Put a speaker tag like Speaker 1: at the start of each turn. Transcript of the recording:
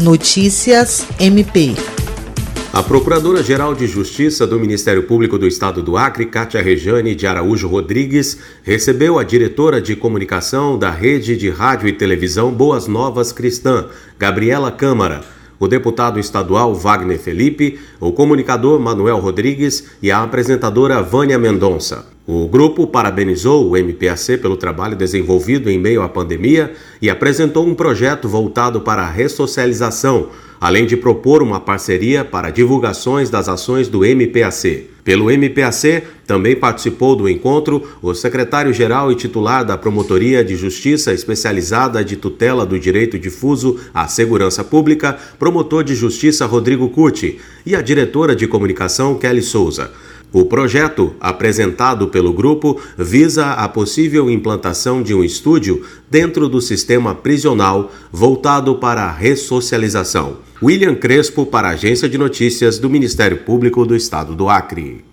Speaker 1: Notícias MP.
Speaker 2: A Procuradora-Geral de Justiça do Ministério Público do Estado do Acre, Cátia Rejane de Araújo Rodrigues, recebeu a diretora de comunicação da Rede de Rádio e Televisão Boas Novas Cristã, Gabriela Câmara, o deputado estadual Wagner Felipe, o comunicador Manuel Rodrigues e a apresentadora Vânia Mendonça. O grupo parabenizou o MPAC pelo trabalho desenvolvido em meio à pandemia e apresentou um projeto voltado para a ressocialização, além de propor uma parceria para divulgações das ações do MPAC. Pelo MPAC, também participou do encontro o secretário-geral e titular da Promotoria de Justiça Especializada de Tutela do Direito Difuso à Segurança Pública, promotor de Justiça Rodrigo Curti, e a diretora de comunicação Kelly Souza. O projeto, apresentado pelo grupo, visa a possível implantação de um estúdio dentro do sistema prisional voltado para a ressocialização. William Crespo, para a Agência de Notícias do Ministério Público do Estado do Acre.